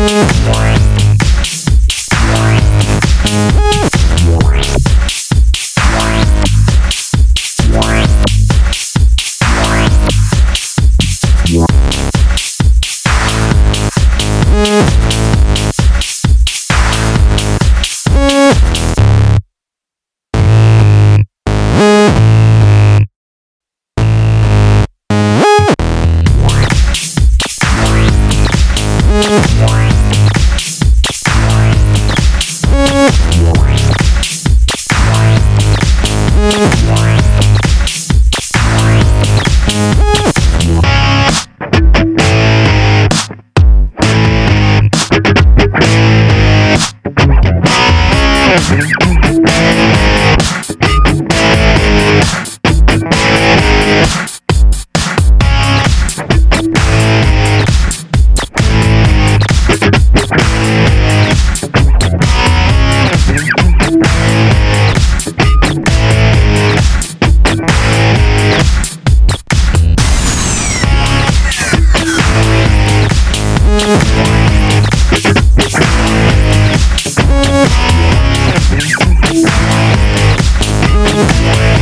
Yeah. Yeah. Yeah.